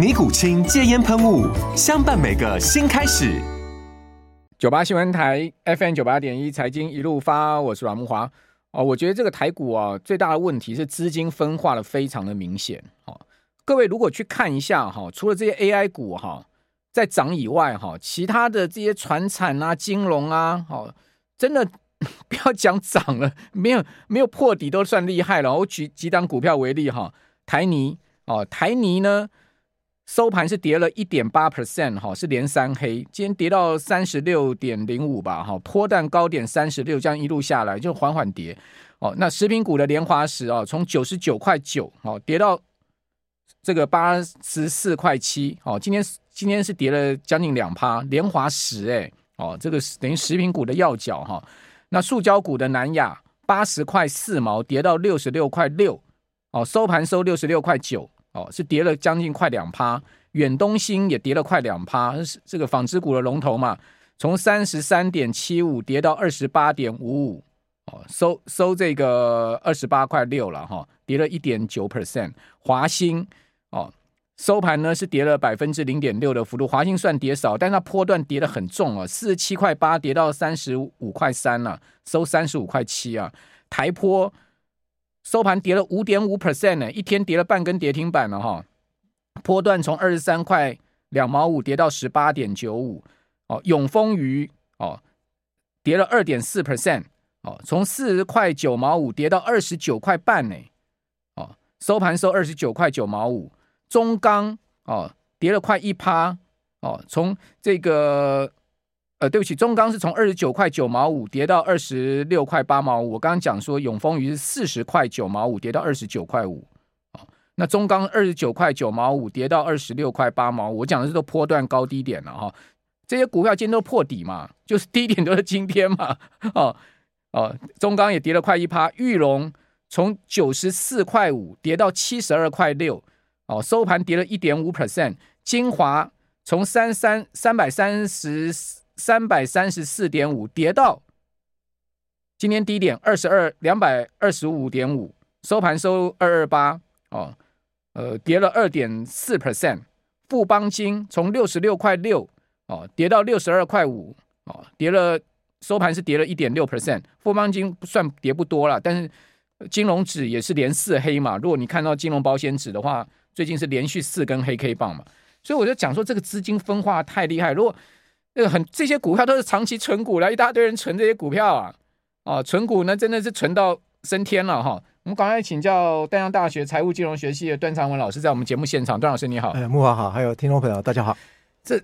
尼古清戒烟喷雾，相伴每个新开始。九八新闻台 FM 九八点一财经一路发，我是阮木华。哦，我觉得这个台股啊，最大的问题是资金分化的非常的明显。哦，各位如果去看一下哈，除了这些 AI 股哈在涨以外哈，其他的这些传产啊、金融啊，哦，真的 不要讲涨了，没有没有破底都算厉害了。我举几档股票为例哈，台泥哦，台泥呢。收盘是跌了一点八 percent 哈，是连三黑，今天跌到三十六点零五吧哈，波段高点三十六，这样一路下来就缓缓跌哦。那食品股的联华石哦，从九十九块九哦跌到这个八十四块七哦，今天今天是跌了将近两趴，联华石哎哦，这个是等于食品股的要角哈。那塑胶股的南亚八十块四毛跌到六十六块六哦，收盘收六十六块九。哦，是跌了将近快两趴，远东新也跌了快两趴，是这个纺织股的龙头嘛，从三十三点七五跌到二十八点五五，哦，收收这个二十八块六了哈，跌了一点九 percent。华兴哦，收盘呢是跌了百分之零点六的幅度，华兴算跌少，但是它波段跌得很重啊，四十七块八跌到三十五块三了，收三十五块七啊，台波。收盘跌了五点五 percent 呢，一天跌了半根跌停板了哈。波段从二十三块两毛五跌到十八点九五哦。永丰余哦跌了二点四 percent 哦，从四十块九毛五跌到二十九块半呢哦。收盘收二十九块九毛五。中钢哦跌了快一趴哦，从这个。呃，对不起，中钢是从二十九块九毛五跌到二十六块八毛五。我刚刚讲说永丰余是四十块九毛五跌到二十九块五，那中钢二十九块九毛五跌到二十六块八毛五。我讲的是都波段高低点了哈，这些股票今天都破底嘛，就是低点都是今天嘛，哦哦，中钢也跌了快一趴，玉龙从九十四块五跌到七十二块六，哦，收盘跌了一点五 percent，精华从三三三百三十。三百三十四点五跌到今天低点二十二两百二十五点五，收盘收二二八哦，呃跌了二点四 percent。富邦金从六十六块六哦跌到六十二块五哦，跌了收盘是跌了一点六 percent。富邦金不算跌不多了，但是金融纸也是连四黑嘛。如果你看到金融保险纸的话，最近是连续四根黑 K 棒嘛，所以我就讲说这个资金分化太厉害。如果这个很，这些股票都是长期存股了，一大堆人存这些股票啊，哦，存股呢真的是存到升天了哈。我们赶快请教淡江大学财务金融学系的段长文老师，在我们节目现场，段老师你好，哎，木华好，还有听众朋友大家好。这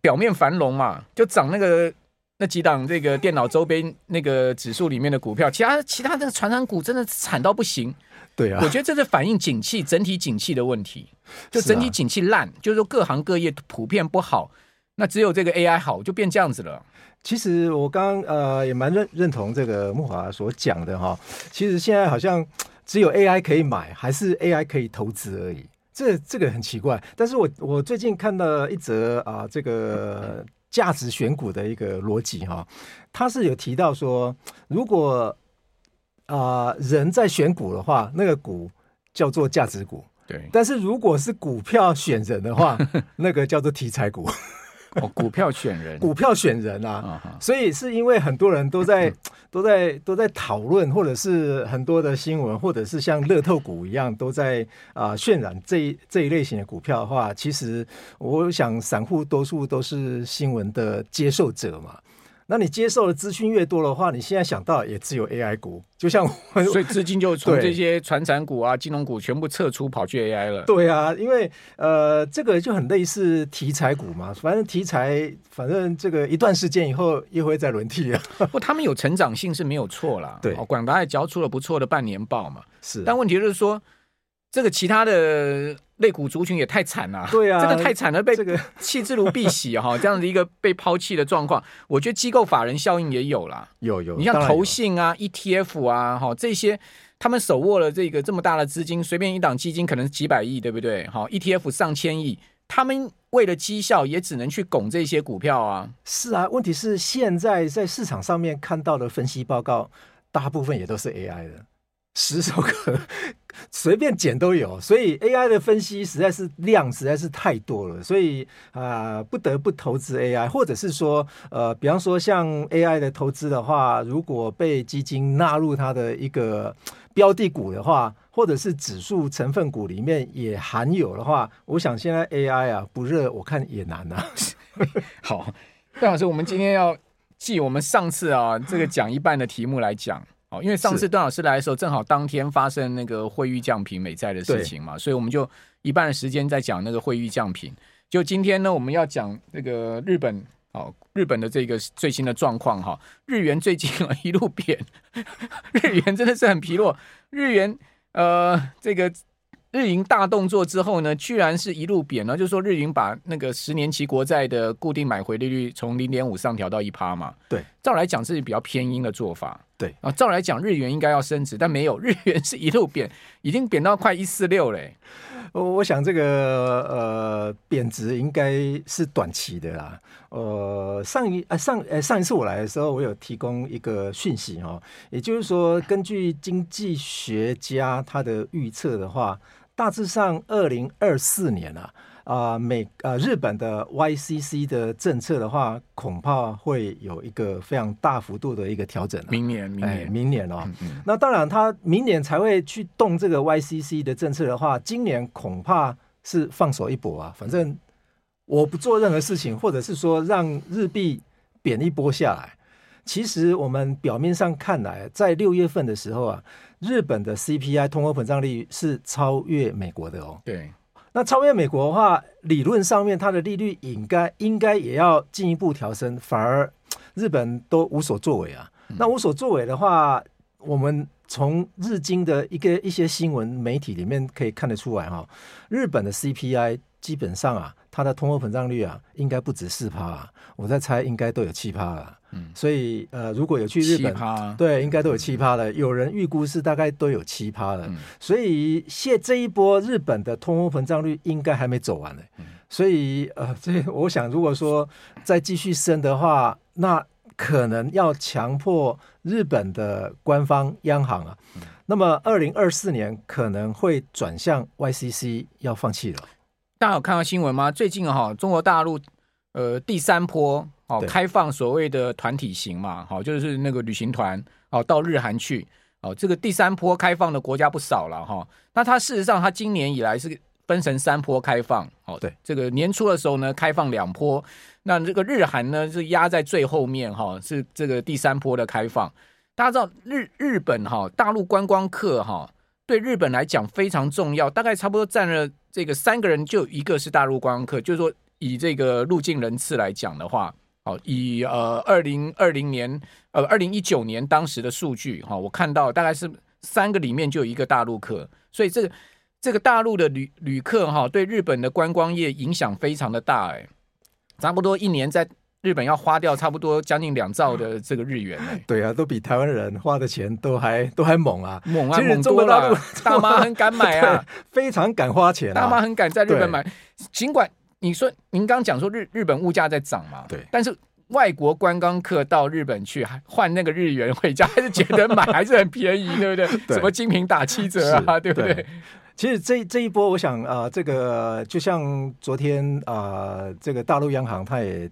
表面繁荣嘛，就涨那个那几档这个电脑周边那个指数里面的股票，其他其他的传产股真的惨到不行。对啊，我觉得这是反映景气整体景气的问题，就整体景气烂，是啊、就是说各行各业普遍不好。那只有这个 AI 好，就变这样子了。其实我刚刚呃也蛮认认同这个木华所讲的哈。其实现在好像只有 AI 可以买，还是 AI 可以投资而已。这这个很奇怪。但是我我最近看到一则啊、呃，这个价值选股的一个逻辑哈，他是有提到说，如果啊、呃、人在选股的话，那个股叫做价值股。对。但是如果是股票选人的话，那个叫做题材股。哦，股票选人，股票选人啊，所以是因为很多人都在 都在都在讨论，或者是很多的新闻，或者是像乐透股一样，都在啊、呃、渲染这一这一类型的股票的话，其实我想散户多数都是新闻的接受者嘛。那你接受的资讯越多的话，你现在想到也只有 AI 股，就像我，所以资金就从这些传产股啊、金融股全部撤出，跑去 AI 了。对啊，因为呃，这个就很类似题材股嘛，反正题材，反正这个一段时间以后又会再轮替啊。不，他们有成长性是没有错啦。对，广达也交出了不错的半年报嘛。是，但问题就是说。这个其他的类股族群也太惨了，对啊，这个太惨了，被这个弃之如敝屣哈，这样的一个被抛弃的状况，我觉得机构法人效应也有啦，有有，你像投信啊、ETF 啊，哈这些，他们手握了这个这么大的资金，随便一档基金可能几百亿，对不对？哈，ETF 上千亿，他们为了绩效也只能去拱这些股票啊。是啊，问题是现在在市场上面看到的分析报告，大部分也都是 AI 的。十首歌随便捡都有，所以 AI 的分析实在是量实在是太多了，所以啊、不得不投资 AI，或者是说呃，比方说像 AI 的投资的话，如果被基金纳入它的一个标的股的话，或者是指数成分股里面也含有的话，我想现在 AI 啊不热，我看也难啊。好，段老师，我们今天要记我们上次啊这个讲一半的题目来讲。因为上次段老师来的时候，正好当天发生那个汇率降平美债的事情嘛，所以我们就一半的时间在讲那个汇率降平。就今天呢，我们要讲那个日本，哦，日本的这个最新的状况哈，日元最近一路贬，日元真的是很疲弱，日元呃这个。日银大动作之后呢，居然是一路贬呢，就是说日银把那个十年期国债的固定买回利率从零点五上调到一趴嘛。对，照来讲是比较偏鹰的做法。对啊，照来讲日元应该要升值，但没有，日元是一路贬，已经贬到快一四六嘞。我我想这个呃贬值应该是短期的啦。呃，上一呃上呃上一次我来的时候，我有提供一个讯息哦，也就是说，根据经济学家他的预测的话。大致上，二零二四年啊，啊、呃、美呃日本的 YCC 的政策的话，恐怕会有一个非常大幅度的一个调整、啊。明年，明年，哎、明年哦。嗯嗯那当然，他明年才会去动这个 YCC 的政策的话，今年恐怕是放手一搏啊。反正我不做任何事情，或者是说让日币贬一波下来。其实我们表面上看来，在六月份的时候啊。日本的 CPI 通货膨胀率是超越美国的哦。对，那超越美国的话，理论上面它的利率应该应该也要进一步调升，反而日本都无所作为啊。嗯、那无所作为的话，我们从日经的一个一些新闻媒体里面可以看得出来哈、哦，日本的 CPI 基本上啊，它的通货膨胀率啊，应该不止四趴啊，我在猜应该都有七趴了。嗯，所以呃，如果有去日本，对，应该都有七趴的。有人预估是大概都有七趴的。所以现这一波日本的通货膨胀率应该还没走完呢。所以呃，这我想，如果说再继续升的话，那可能要强迫日本的官方央行啊，那么二零二四年可能会转向 YCC 要放弃了。大家有看到新闻吗？最近哈，中国大陆呃第三波。哦，开放所谓的团体行嘛，好，就是那个旅行团哦，到日韩去哦，这个第三波开放的国家不少了哈。那它事实上，它今年以来是分成三波开放，哦，对，这个年初的时候呢，开放两波，那这个日韩呢是压在最后面哈，是这个第三波的开放。大家知道日日本哈，大陆观光客哈，对日本来讲非常重要，大概差不多占了这个三个人就一个是大陆观光客，就是说以这个入境人次来讲的话。好，以呃二零二零年呃二零一九年当时的数据哈，我看到大概是三个里面就有一个大陆客，所以这个这个大陆的旅旅客哈，对日本的观光业影响非常的大哎，差不多一年在日本要花掉差不多将近两兆的这个日元哎，对啊，都比台湾人花的钱都还 都还猛啊，猛啊，猛多了，大妈很敢买啊，非常敢花钱啊，大妈很敢在日本买，尽管。你说您刚讲说日日本物价在涨嘛？对。但是外国观光客到日本去还换那个日元回家，还是觉得买还是很便宜，对不对？对。什么精品打七折啊，对不对？对。其实这这一波，我想啊、呃，这个就像昨天啊、呃，这个大陆央行它也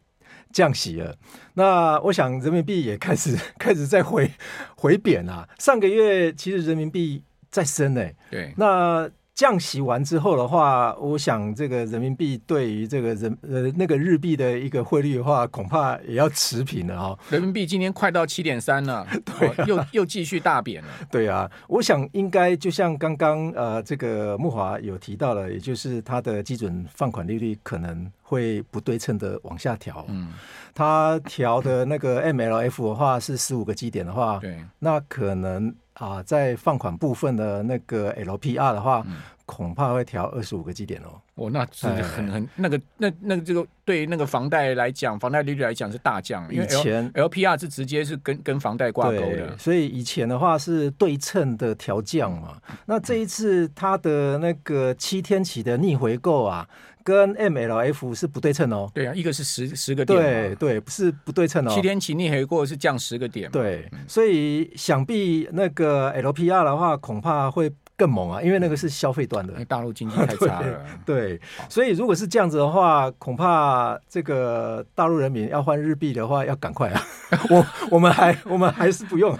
降息了。那我想人民币也开始 开始在回回贬啊。上个月其实人民币在升呢、欸。对。那。降息完之后的话，我想这个人民币对于这个人呃那个日币的一个汇率的话，恐怕也要持平了哈。人民币今天快到七点三了，对、啊哦，又又继续大贬了。对啊，我想应该就像刚刚呃这个木华有提到了，也就是它的基准放款利率可能会不对称的往下调。嗯，它调的那个 MLF 的话是十五个基点的话，对，那可能。啊，在放款部分的那个 LPR 的话，嗯、恐怕会调二十五个基点哦。哦，那是很很那个那那个这个对那个房贷来讲，房贷利率来讲是大降。因为以前 LPR 是直接是跟跟房贷挂钩的，所以以前的话是对称的调降嘛。嗯、那这一次它的那个七天期的逆回购啊。跟 MLF 是不对称哦。对啊，一个是十十个点，对对，不是不对称哦。七天期逆回过是降十个点，对，所以想必那个 LPR 的话，恐怕会。更猛啊，因为那个是消费端的，大陆经济太差了。对，对，所以如果是这样子的话，恐怕这个大陆人民要换日币的话，要赶快啊！我我们还我们还是不用。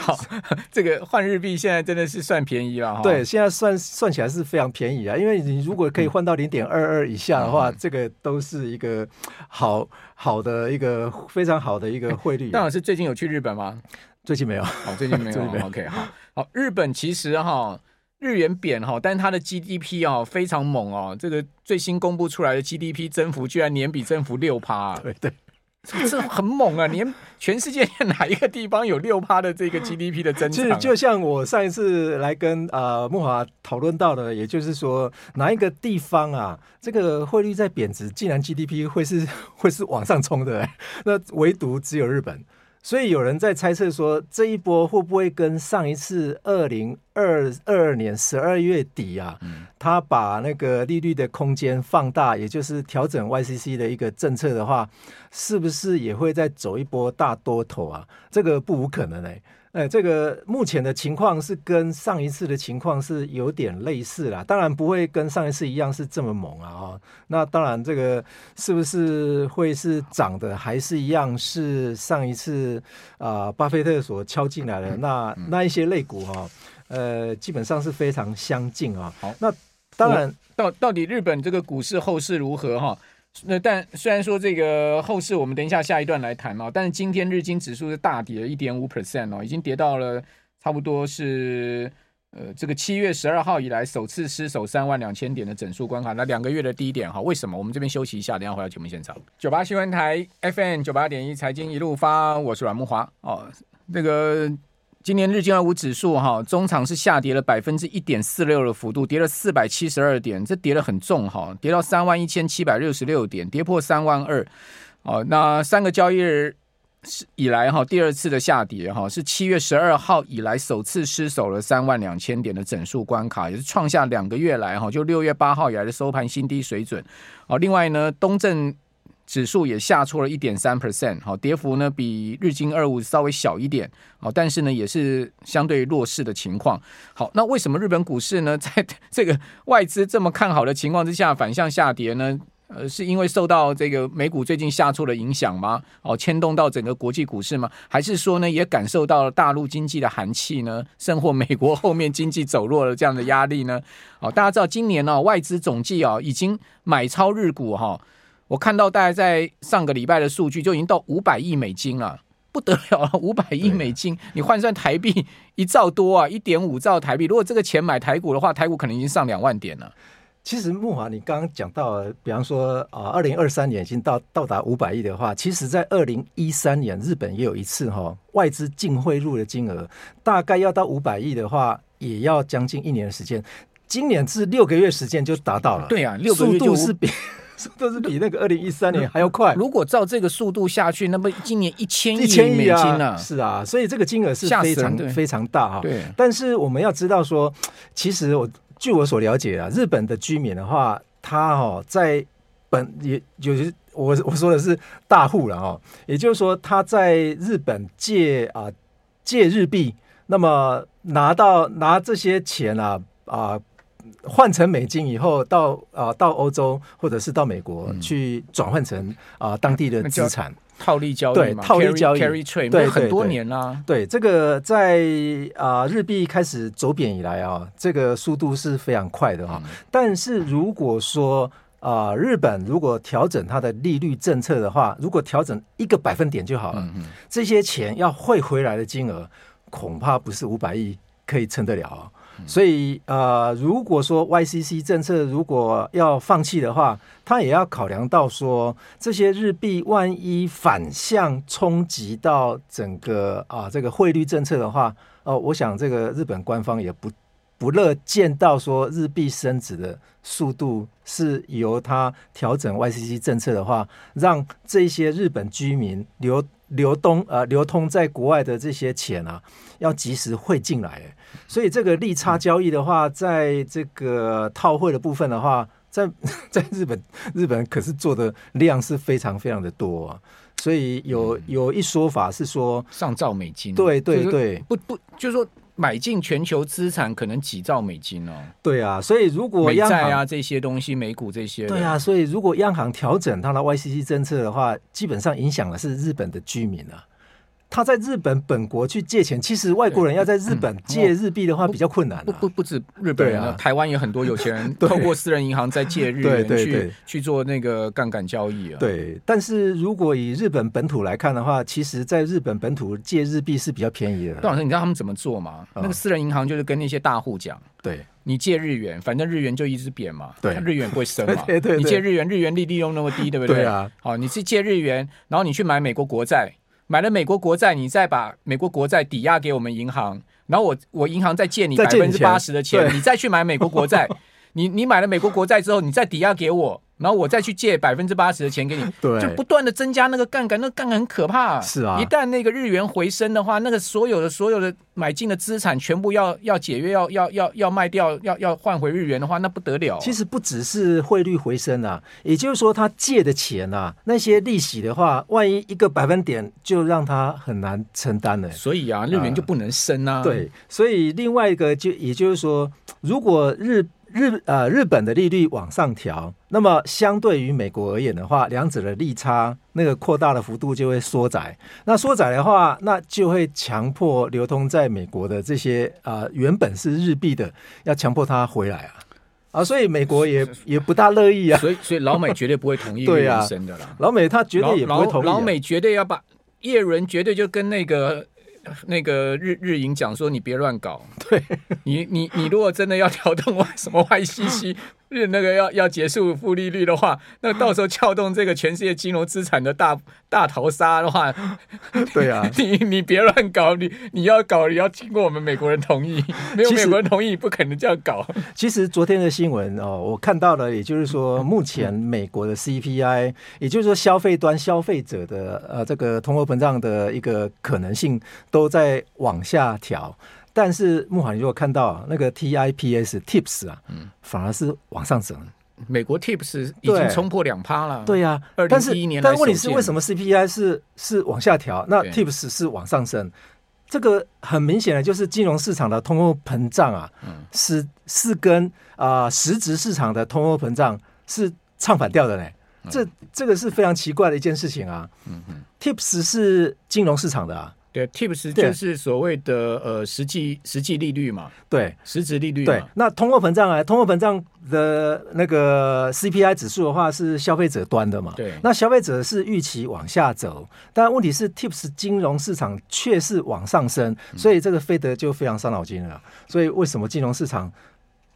好，这个换日币现在真的是算便宜了哈。对，现在算算起来是非常便宜啊，因为你如果可以换到零点二二以下的话，嗯、这个都是一个好好的一个非常好的一个汇率。大老师最近有去日本吗？最近没有，哦，最近没有。没有 OK，好，好，日本其实哈，日元贬哈，但是它的 GDP 哦非常猛哦，这个最新公布出来的 GDP 增幅居然年比增幅六趴，对对，这很猛啊！连全世界哪一个地方有六趴的这个 GDP 的增长？其实就像我上一次来跟呃木华讨论到的，也就是说哪一个地方啊，这个汇率在贬值，竟然 GDP 会是会是往上冲的，那唯独只有日本。所以有人在猜测说，这一波会不会跟上一次二零二二年十二月底啊，他把那个利率的空间放大，也就是调整 YCC 的一个政策的话，是不是也会再走一波大多头啊？这个不无可能哎。哎，这个目前的情况是跟上一次的情况是有点类似啦，当然不会跟上一次一样是这么猛啊、哦。那当然，这个是不是会是涨的，还是一样是上一次啊、呃，巴菲特所敲进来的那那一些类股哈、哦，呃，基本上是非常相近啊。好，那当然，到到底日本这个股市后市如何哈？那但虽然说这个后市我们等一下下一段来谈哦，但是今天日经指数是大跌了一点五 percent 哦，已经跌到了差不多是呃这个七月十二号以来首次失守三万两千点的整数关卡，那两个月的低点哈，为什么？我们这边休息一下，等一下回到节目现场。九八新闻台 FM 九八点一财经一路发，我是阮慕驊哦，那个。今年日经二五指数哈，中场是下跌了百分之一点四六的幅度，跌了四百七十二点，这跌得很重哈，跌到三万一千七百六十六点，跌破三万二。哦，那三个交易日以来哈第二次的下跌哈，是七月十二号以来首次失守了三万两千点的整数关卡，也是创下两个月来哈就六月八号以来的收盘新低水准。哦，另外呢，东证。指数也下挫了一点三 percent，好，跌幅呢比日经二五稍微小一点，好，但是呢也是相对弱势的情况。好，那为什么日本股市呢，在这个外资这么看好的情况之下反向下跌呢？呃，是因为受到这个美股最近下挫的影响吗？哦，牵动到整个国际股市吗？还是说呢，也感受到了大陆经济的寒气呢？甚或美国后面经济走弱了这样的压力呢？哦，大家知道今年呢、哦，外资总计啊、哦、已经买超日股哈、我看到大概在上个礼拜的数据就已经到五百亿美金了，不得了了！五百亿美金，你换算台币一兆多啊，一点五兆台币。如果这个钱买台股的话，台股可能已经上两万点了。其实木华，你刚刚讲到，比方说啊，二零二三年已经到到达五百亿的话，其实在二零一三年日本也有一次哈，外资净汇入的金额大概要到五百亿的话，也要将近一年的时间。今年是六个月时间就达到了。对啊，六个月就是比。都是比那个二零一三年还要快。如果照这个速度下去，那么今年一千亿美金呢、啊？是啊，所以这个金额是非常非常大哈。对。但是我们要知道说，其实我据我所了解啊，日本的居民的话，他哦在本也就是我我说的是大户了哈，也就是说他在日本借啊借日币，那么拿到拿这些钱啊啊。换成美金以后到啊、呃、到欧洲或者是到美国去转换成啊、呃、当地的资产。套利交易嘛，对，套利交易 carry trade 对很多年啦。对，这个在啊、呃、日币开始走贬以来啊，这个速度是非常快的哈、嗯。但是如果说啊、呃、日本如果调整它的利率政策的话，如果调整一个百分点就好了，嗯、这些钱要汇回来的金额恐怕不是五百亿可以撑得了。所以，呃，如果说 YCC 政策如果要放弃的话，他也要考量到说，这些日币万一反向冲击到整个啊这个汇率政策的话，哦、呃，我想这个日本官方也不不乐见到说日币升值的速度是由他调整 YCC 政策的话，让这些日本居民流流动呃流通在国外的这些钱啊，要及时汇进来。所以这个利差交易的话，在这个套汇的部分的话，在 在日本，日本可是做的量是非常非常的多啊。所以有有一说法是说上兆美金，对对对，不不，就是说买进全球资产可能几兆美金哦。对啊，所以如果央行美债啊这些东西，美股这些，对啊，所以如果央行调整它的 YCC 政策的话，基本上影响的是日本的居民啊。他在日本本国去借钱，其实外国人要在日本借日币的话比较困难、啊。不不不止日本人、啊，台湾有很多有钱人 透过私人银行在借日元去去做那个杠杆交易啊。对，但是如果以日本本土来看的话，其实在日本本土借日币是比较便宜的。段老师，你知道他们怎么做吗？哦、那个私人银行就是跟那些大户讲，对，你借日元，反正日元就一直贬嘛，对，日元不会升嘛。对，对对对，你借日元，日元利率又那么低，对不对？对啊。好，你是借日元，然后你去买美国国债。买了美国国债，你再把美国国债抵押给我们银行，然后我我银行再借你百分之八十的钱，钱，你再去买美国国债。你你买了美国国债之后，你再抵押给我。然后我再去借百分之八十的钱给你，对，就不断的增加那个杠杆，那个杠杆很可怕。是啊，一旦那个日元回升的话，那个所有的所有的买进的资产全部要要解约，要要要要卖掉，要要换回日元的话，那不得了。其实不只是汇率回升啊，也就是说他借的钱啊，那些利息的话，万一一个百分点就让他很难承担了。所以啊，日元就不能升啊。呃、对，所以另外一个就也就是说，如果日日呃日本的利率往上调，那么相对于美国而言的话，两者的利差那个扩大的幅度就会缩窄。那缩窄的话，那就会强迫流通在美国的这些啊、呃、原本是日币的，要强迫它回来啊啊！所以美国也也不大乐意啊。所以所以老美绝对不会同意 日元升的啦。老美他绝对也不会同意、啊老。老美绝对要把叶伦绝对就跟那个。那个日日营讲说，你别乱搞，对你你你如果真的要调动外什么 YCC。那个要要结束负利率的话，那到时候撬动这个全世界金融资产的大大逃杀的话，对啊，你你别乱搞，你你要搞你要经过我们美国人同意，没有美国人同意不可能这样搞。其实昨天的新闻哦，我看到了，也就是说，目前美国的 CPI，也就是说消费端消费者的呃这个通货膨胀的一个可能性都在往下调。但是穆罕，你如果看到那个 TIPS TIPS 啊，嗯，反而是往上涨。美国 TIPS 已经冲破两趴了。对呀，二零一一年。但问题是，为什么 CPI 是是往下调，那 TIPS 是往上升？这个很明显的就是金融市场的通货膨胀啊，是是跟啊实质市场的通货膨胀是唱反调的嘞。这这个是非常奇怪的一件事情啊。，TIPS 是金融市场的啊。对，TIPS 就是所谓的呃实际实际利率嘛，对，实质利率。对，那通货膨胀啊，通货膨胀的那个 CPI 指数的话是消费者端的嘛，对，那消费者是预期往下走，但问题是 TIPS 金融市场却是往上升，所以这个费德就非常伤脑筋了。所以为什么金融市场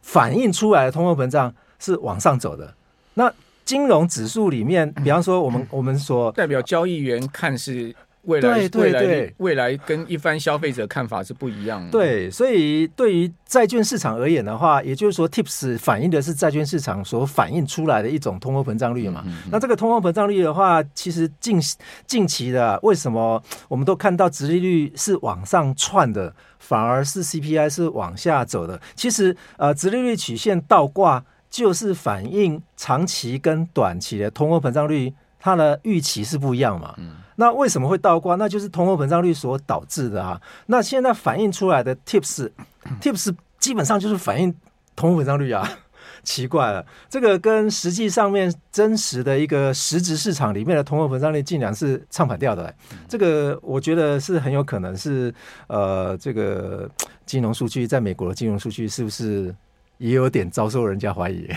反映出来的通货膨胀是往上走的？那金融指数里面，比方说我们我们所代表交易员看是。未来对对对，未来跟一般消费者看法是不一样的。对，所以对于债券市场而言的话，也就是说，TIPS 反映的是债券市场所反映出来的一种通货膨胀率嘛。嗯嗯、那这个通货膨胀率的话，其实近近期的为什么我们都看到殖利率是往上窜的，反而是 CPI 是往下走的？其实呃，殖利率曲线倒挂就是反映长期跟短期的通货膨胀率，它的预期是不一样嘛。嗯那为什么会倒挂？那就是通货膨胀率所导致的啊。那现在反映出来的 TIPS，TIPS 基本上就是反映通货膨胀率啊，奇怪了，这个跟实际上面真实的一个实质市场里面的通货膨胀率竟然是唱反调的，欸，这个我觉得是很有可能是呃，这个金融数据在美国的金融数据是不是也有点遭受人家怀疑？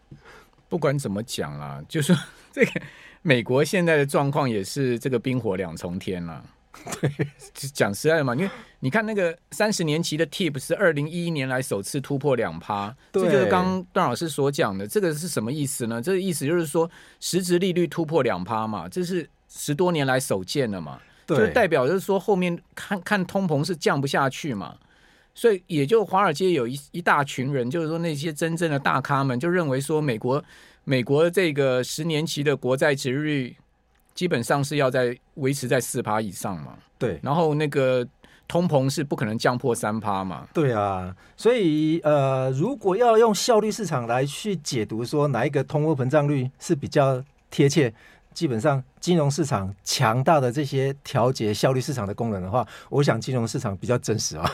不管怎么讲啦，就是这个美国现在的状况也是这个冰火两重天了。对，讲实在的嘛，因为你看那个三十年期的 TIP 是二零一一年来首次突破两趴，这就是刚刚段老师所讲的，这个是什么意思呢？这个意思就是说实质利率突破两趴嘛，这是十多年来首见的嘛，对，就代表就是说后面看看通膨是降不下去嘛，所以也就华尔街有一一大群人，就是说那些真正的大咖们就认为说美国美国这个十年期的国债值率。基本上是要在维持在四趴以上嘛，对，然后那个通膨是不可能降破三趴嘛，对啊，所以呃，如果要用效率市场来去解读说哪一个通货膨胀率是比较贴切，基本上金融市场强大的这些调节效率市场的功能的话，我想金融市场比较真实啊。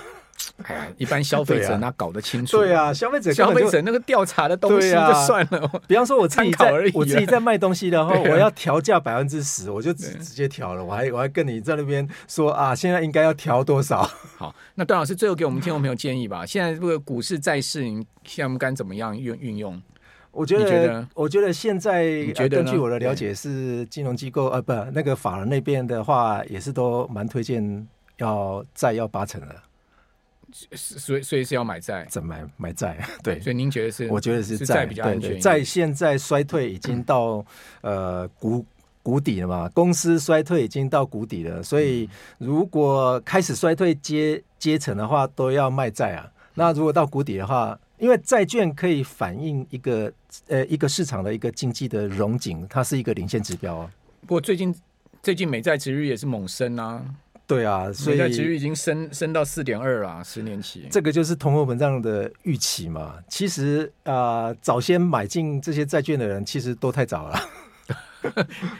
哎呀，一般消费者哪搞得清楚？对啊，消费者消费者那个调查的东西就算了。比方说，我自己在我自己在卖东西的话，我要调价百分之十，我就直直接调了。我还我还跟你在那边说啊，现在应该要调多少？好，那段老师最后给我们听众朋友建议吧。现在这个股市债市，你现在我们该怎么样运运用？我觉得，我觉得现在根据我的了解，是金融机构呃，不，那个法人那边的话，也是都蛮推荐要债要八成的。所以，所以是要买债，怎么买买债？对，所以您觉得是？我觉得是债比较安全。债现在衰退已经到呃谷谷底了嘛？公司衰退已经到谷底了，所以如果开始衰退阶阶层的话，都要卖债啊。那如果到谷底的话，因为债券可以反映一个呃一个市场的一个经济的融景，它是一个领先指标啊。不过最近最近美债值率也是猛升啊。对啊，所以其实已经升升到四点二了，十年期。这个就是通货膨胀的预期嘛。其实啊、呃，早先买进这些债券的人，其实都太早了。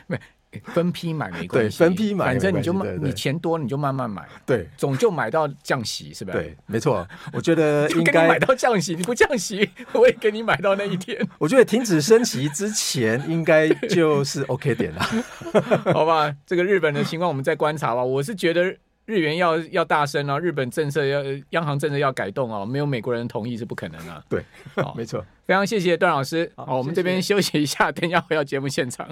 没 分批买没关系，对，分批买，反正你就慢，你钱多你就慢慢买，对，总就买到降息，是吧？对，没错。我觉得 应该买到降息，你不降息，我也给你买到那一天。我觉得停止升息之前，应该就是 OK 点了，好吧？这个日本的情况我们再观察吧。我是觉得日元要要大升啊，日本政策要央行政策要改动啊，没有美国人同意是不可能啊。对，没错。非常谢谢段老师，好，好，我们这边休息一下，等一下回到节目现场。